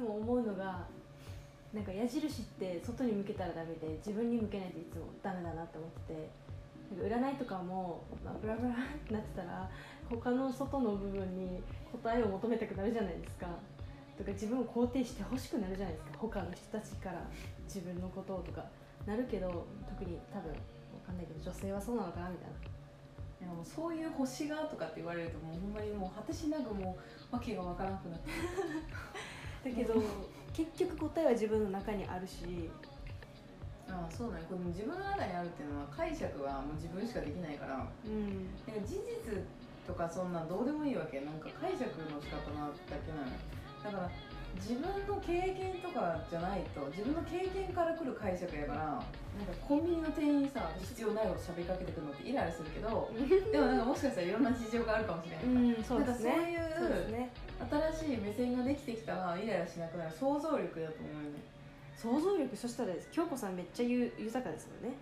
つも思うのがなんか矢印って外に向けたらダメで自分に向けないといつもダメだなって思っててなんか占いとかも、まあ、ブラブラってなってたら他の外の部分に答えを求めたくなるじゃないですか。とか自分を肯定してほしくなるじゃないですか。他の人たちから自分のことをとか。なるけど特に多分わかんないけど女性はそうなのかなみたいな。いやもうそういう星がとかって言われるともうほんまにもう果てしなくもう訳が分からなくなって だけど結局答えは自分の中にあるし。ああそうなんやこの自分の中にあるっていうのは解釈はもう自分しかできないから。うん。なんか事実とかそんなんどうでもいいわけ。なんか解釈の仕方なだけなのよ。だから自分の経験とかじゃないと自分の経験から来る解釈やからなんかコンビニの店員にさ必要ないこと喋りかけてくるのってイライラするけど でもなんかもしかしたらいろんな事情があるかもしれない、うんそうですね。なんかそういうそうですね新しい目線ができてきたらイライラしなくなる。想像力だと思うよね。想像力そしたら京子さんめっちゃゆ豊かですもんね。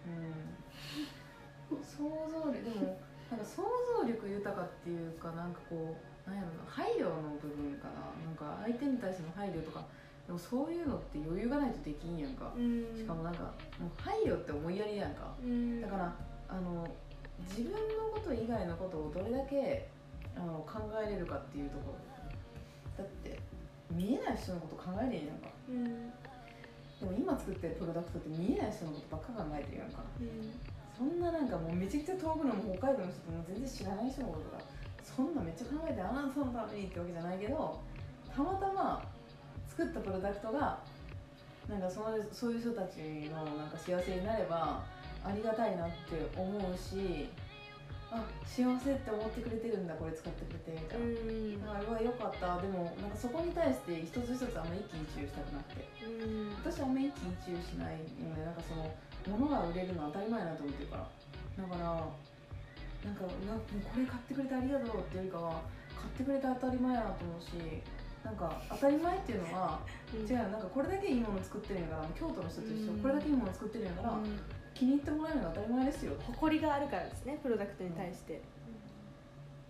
うん想像力。でもなんか想像力豊かっていうかなんかこうなんやろな配慮の部分かな。なんか相手に対しての配慮とかでもそういうのって余裕がないとできんやんか。うん。しかもなんかもう配慮って思いやりやんか。うん。だからあの自分のこと以外のことをどれだけあの考えれるかっていうところだって見えない人のこと考えれんやんかうんでも今作ってるプロダクトって見えない人のことばっか考えてるやんかうんそんななんかもうめちゃくちゃ遠くのも北海道の人とも全然知らない人のことがそんなめっちゃ考えてあなたのためにってわけじゃないけどたまたま作ったプロダクトがなんかそのそういう人たちのなんか幸せになればありがたいなって思うしあ幸せって思ってくれてるんだこれ使ってくれてみたいな。うんあうわよかった。でもなんかそこに対して一つ一つあんま一喜一憂したくなくて。うん。私はあんま一喜一憂しないのでなんかその物が売れるのは当たり前だなと思ってるから。だからなんかうわもうこれ買ってくれてありがとうっていうよりかは買ってくれて当たり前やなと思うしなんか当たり前っていうのは違うよ。なんかこれだけいいもの作ってるんやから京都の人と一緒うん。これだけいいもの作ってるんやから、うん。気に入ってもらえるのが当たり前ですよ。誇りがあるからですねプロダクトに対して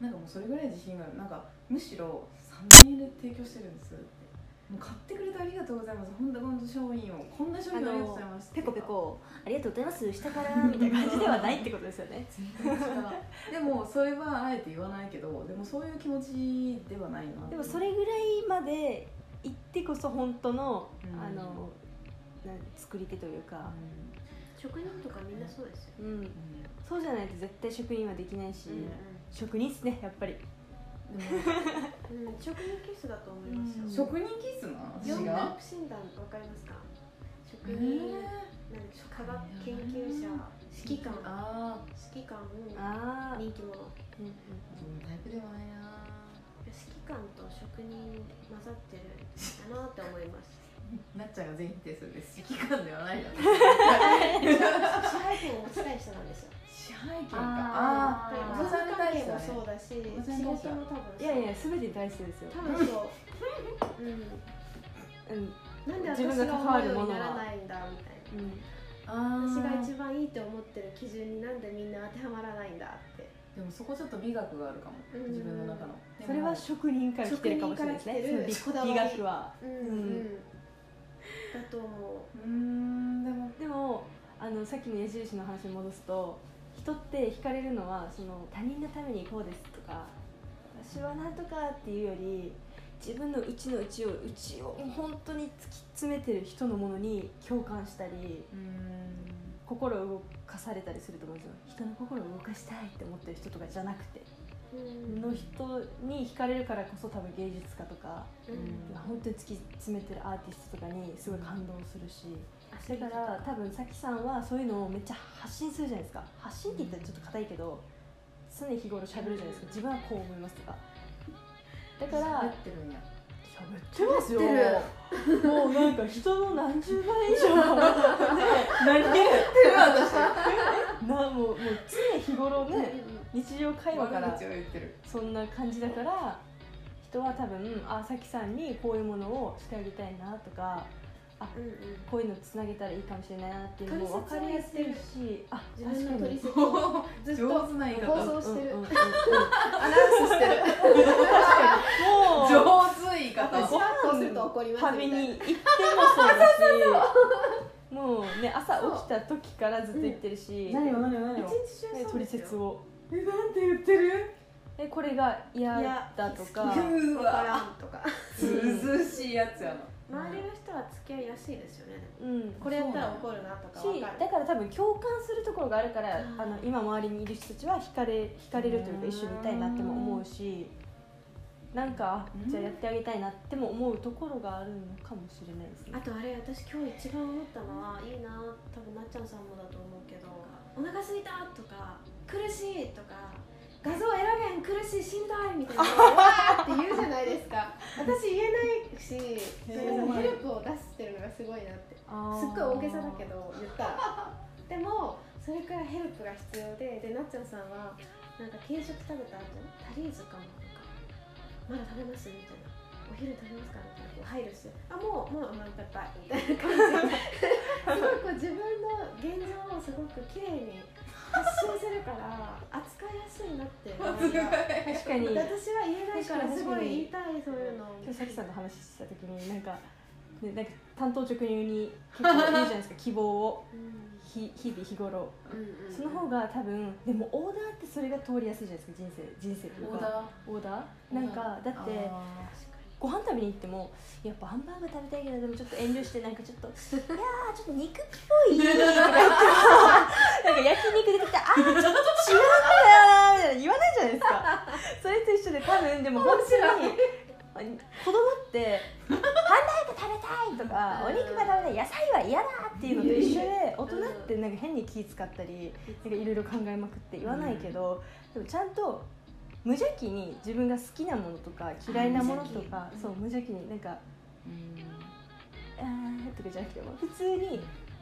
なんかもうそれぐらい自信がある。なんかむしろ3000円で提供してるんですって。もう買ってくれてありがとうございます。本当本当商品を。こんな商品ありがとうございますペコペコ。ありがとうございます。下からみたいな感じではないってことですよねでもそれはあえて言わないけどでもそういう気持ちではないなでもそれぐらいまで行ってこそ本当の、うん。あの作り手というか、職人とかみんなそうですよ、うんうん。そうじゃないと絶対職人はできないし、うん職人っすねやっぱり。でうん職人気質だと思いますよ、うん。も職人気質な四違う大診断わかりますか？職え人、ー。なんでしょう科学研究者指揮官。あ指揮官ああ、人気者。うん。うんあそのタイプではないな。指揮官と職人混ざってるんだなって思いますなっちゃんが全否定するんです。指揮官ではないな支配権を持ちたい人なんですよ 支配権かあーああお金関係もうそうだし仕事も多分いやいや全てに対してですよ、多分そう。うん。うん。なんで自分私がが関わ思うようにるものはならないんだみたいな。うん。私が一番いいって思ってる基準になんでみんな当てはまらないんだって。でもそこちょっと美学があるかも。うん。自分の中の。それは職人から来てるかもしれないですね。美学は。うんだと思う。ーんでもでもあのさっきの矢印の話に戻すと人って惹かれるのはその他人のためにこうですとか私はなんとかっていうより自分の内の内を内を本当に突き詰めてる人のものに共感したり心を動かされたりすると思うんですよ。人の心を動かしたいって思ってる人とかじゃなくての人に惹かれるからこそ多分芸術家とかうん。本当に突き詰めてるアーティストとかにすごい感動するしあだから多分さきさんはそういうのをめっちゃ発信するじゃないですか。発信って言ったらちょっと硬いけど常日頃喋るじゃないですか。自分はこう思いますとか。だからやってるんや。喋ってますよ。喋もうなんか人の何十倍以上。ね何言ってる私。なもうもう常日頃ね日常会話からそんな感じだから人は多分あさきさんにこういうものをしてあげたいなとかうんうん。こういうのつなげたらいいかもしれないなっていうのも分かりやすいしあ自分の取説おをずっと上手な言い方放送してる。うんうんうん。うんアナウンスしてる。もう上手言い方。私はこうすると思怒ります旅みたいな。に行ってもそうだし。もうね朝起きた時からずっと行ってるし、何を何を何一を。日中ね取説をえなんて言ってる？えこれが嫌だとか。うわ。からわんとか。ずうずうしいやつやな。周りの人は付き合いやすいですよね。うん。これやったら怒るなとかわしかる。だから多分共感するところがあるからうんあの今周りにいる人たちは惹かれ惹かれるというかうん一緒にいたいなっても思うしなんかうん。じゃあやってあげたいなっても思うところがあるのかもしれないですね。あとあれ私今日一番思ったのはいいな多分なっちゃんさんもだと思うけどお腹すいたとか苦しいとか画像選べん苦しいしんどいみたいな。わーって言うじゃないですか。私言えないしなんかヘルプを出してるのがすごいなって。すっごい大げさだけど言った。らでもそれくらいヘルプが必要ででなっちゃんさんはなんか軽食食べた後タリーズかもなんかまだ食べますみたいな。お昼食べますかみたいなこう配慮し。てあもうもうまあバイバイみたいな感じで。すごいこう自分の現状をすごく綺麗に発信するから 扱いやすいなって。確かに。私は言えないからすごい言いたいそういうの。今日さきさんと話した時になんか,、ね、なんか担当直入に結構言うじゃないですか。希望を。うん。ひ日々日頃。うんうんその方が多分でもオーダーってそれが通りやすいじゃないですか人生人生というか。オーダー。オーダー？なんかだってあご飯食べに行ってもやっぱハンバーグ食べたいけどでもちょっと遠慮してなんかちょっといやちょっと肉っぽいとか言ってなんか焼肉出てきたあーちょっと違うんだよなーみたいな言わないじゃないですか。それと一緒で多分でも本当に子供ってハンバーグ食べたいとかお肉が食べたい野菜は嫌だっていうのと一緒で大人ってなんか変に気使ったりなんかいろいろ考えまくって言わないけど、でもちゃんと無邪気に自分が好きなものとか嫌いなものとかそう無邪気になんかうん「あー」とかじゃなくても普通に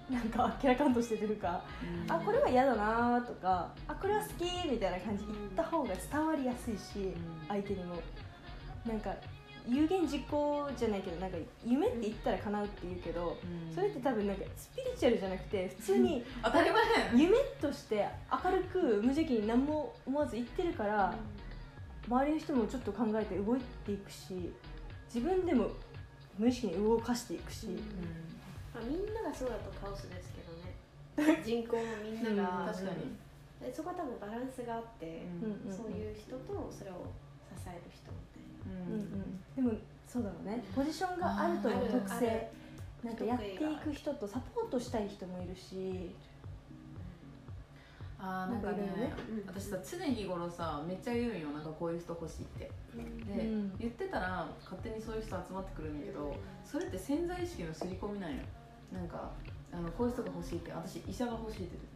なんかあっけらかんとして出るか「うん。あこれは嫌だな」とか「あこれは好き」みたいな感じ言った方が伝わりやすいし相手にも。なんか有言実行じゃないけどなんか夢って言ったら叶うって言うけどうん。それって多分なんかスピリチュアルじゃなくて普通に当たり前。夢として明るく無邪気に何も思わず言ってるから周りの人もちょっと考えて動いていくし自分でも無意識に動かしていくし、うん。まあ、みんながそうだとカオスですけどね。人口もみんなが、うん確かに。でそこは多分バランスがあって、うん。そういう人とそれを支える人みたいな。うん。うんでもそうだろうね。ポジションがあるとのある。特性。なんかやっていく人とサポートしたい人もいるしあーなんかねね私さ常日頃さめっちゃ言うんよなんかこういう人欲しいって。で、うん。言ってたら勝手にそういう人集まってくるんだけどそれって潜在意識の刷り込みなんよ。なんかあのこういう人が欲しいって私医者が欲しいって言って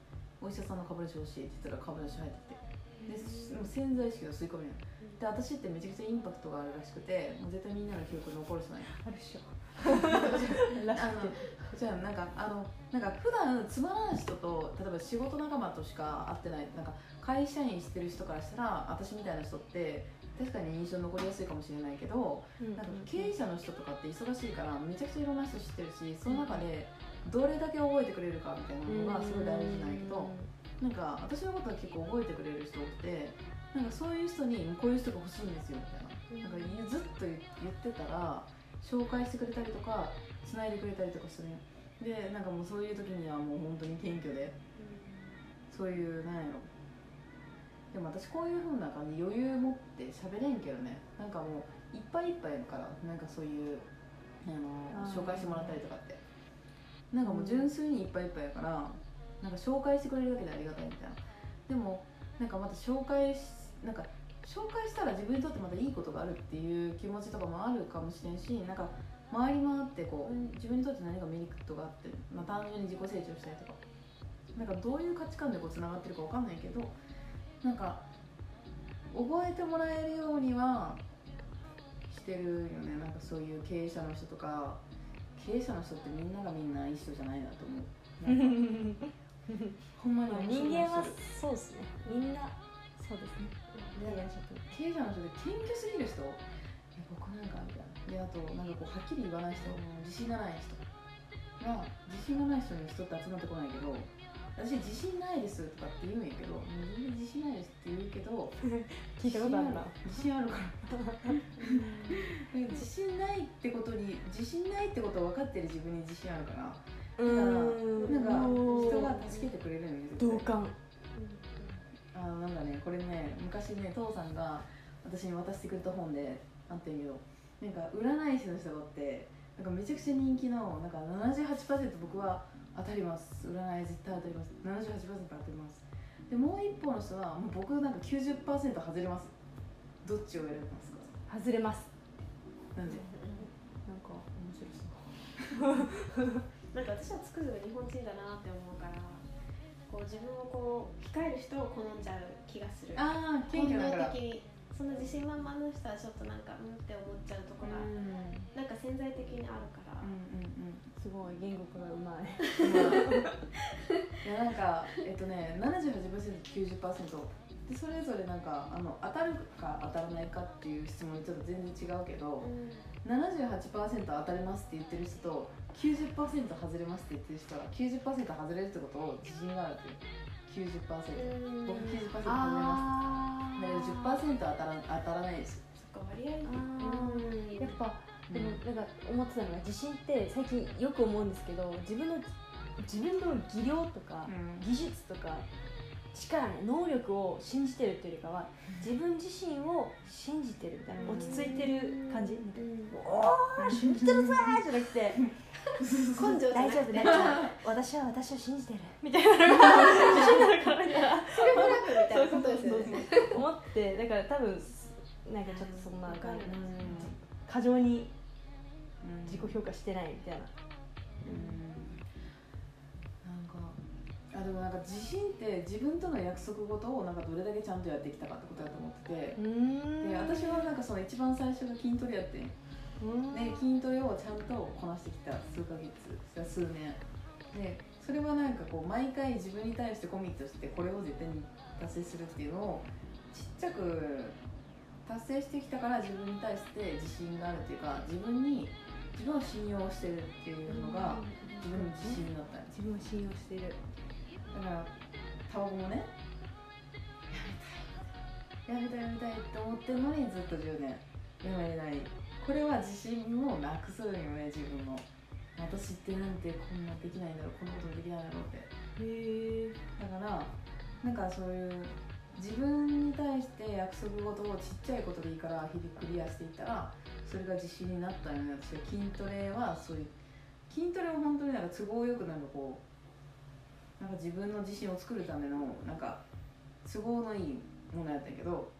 お医者さんの株主欲しいって言ったら株主入ってきて。で潜在意識の刷り込みなんよで私ってめちゃくちゃインパクトがあるらしくてもう絶対みんなの記憶に残る人なんよあるっしょ。あのじゃあなんかあのなんか普段つまらない人と例えば仕事仲間としか会ってないなんか会社員してる人からしたら私みたいな人って確かに印象に残りやすいかもしれないけどうんなんか経営者の人とかって忙しいからめちゃくちゃいろんな人知ってるしその中でどれだけ覚えてくれるかみたいなのがすごい大事なんやけどなんか私のことは結構覚えてくれる人ってなんかそういう人にこういう人が欲しいんですよみたいな。なんかずっと言ってたら紹介してくれたりとかつないでくれたりとかする。でなんかもうそういう時にはもう本当に謙虚でそういうなんやろ。でも私こういうふうな感じ余裕持って喋れんけどね。なんかもういっぱいいっぱいやからなんかそういうあの紹介してもらったりとかって。なんかもう純粋にいっぱいいっぱいやからなんか紹介してくれるだけでありがたいみたいな。でもなんかまた紹介しなんか紹介したら自分にとってまたいいことがあるっていう気持ちとかもあるかもしれんしなんか回り回ってこう自分にとって何かメリットがあって、まあ、単純に自己成長したりとか。なんかどういう価値観でこうつながってるかわかんないけどなんか覚えてもらえるようにはしてるよね。なんかそういう経営者の人とか経営者の人ってみんながみんないい人じゃないなと思う。ほんまに人間は人そうですね。みんなそうですね経営者の人で謙虚すぎる人？僕なんかみたいな。であとなんかこうはっきり言わない人自信がない人。が自信がない人に人って集まってこないけど私自信ないですとかって言うんやけどもう全然自信ないですって言うけどど 聞いたことあるな。自信あるから。自信ないってことに自信ないってことを分かってる自分に自信あるから。うだからんなんか人が助けてくれるのよ絶対同感あのなんかねこれね昔ね父さんが私に渡してくれた本であってんけどなんか占い師の人がおってなんかめちゃくちゃ人気のなんか78%僕は当たります。占い絶対当たります。78%当たります。でもう一方の人はもう僕なんか90%外れます。どっちを選びますか？外れます。なんで？なんか面白そう。なんか私はつくづく日本人だなって思うからこう自分をこう控える人を好んじゃう気がする。ああ謙本虚だから。能的に。そんな自信満々の人はちょっとなんかうんって思っちゃうところが、うん。なんか潜在的にあるから、うんうんすごい言語化がうまい。いやなんかえっとね 78%90% でそれぞれなんかあの当たるか当たらないかっていう質問にちょっと全然違うけど78%当たりますって言ってる人と90%外れますって言ってる人は90%外れるってことを自信があるっていう。90%うん。僕90%外れます。あだけど10%当たら当たらないです。そっか割合やっぱでもなんか思ってたのが自信って最近よく思うんですけど自分の自分の技量とかうん。技術とか力ね能力を信じてるっていうよりかは自分自身を信じてるみたいな落ち着いてる感じみたいな。おー信じてるぜーじゃなくて根性大丈夫大丈夫私は私を信じてる。みたいな自信になるからみたいなセルフラブみたいなことですよね。思ってだから多分なんかちょっとそんなわかる。過剰にうん自己評価してないみたいなあでもなんか自信って自分との約束事をなんかどれだけちゃんとやってきたかってことだと思ってて。うん。で私はなんかその一番最初が筋トレやってで筋トレをちゃんとこなしてきた数ヶ月数年。でそれはなんかこう毎回自分に対してコミットしてこれを絶対に達成するっていうのをちっちゃく達成してきたから自分に対して自信があるっていうか自分に自分を信用してるっていうのが自分の自信になった。自分を信用しているだからタバコもね。やめたいやめたいやめたいって思ってるのにずっと10年やめれない。これは自信をなくすよね自分の。私ってなんてこんなできないんだろうこんなことできないんだろうって。へえ。だからなんかそういう自分に対して約束事をちっちゃいことでいいから日々クリアしていったらそれが自信になったよ。ね私は筋トレはそういう筋トレは本当になんか都合よくなんかこうなんか自分の自信を作るためのなんか都合のいいものやったけど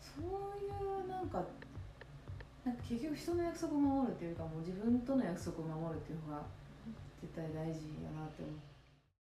そういうなんかなんか結局人の約束を守るっていうかもう自分との約束を守るっていうのが絶対大事やなって思って。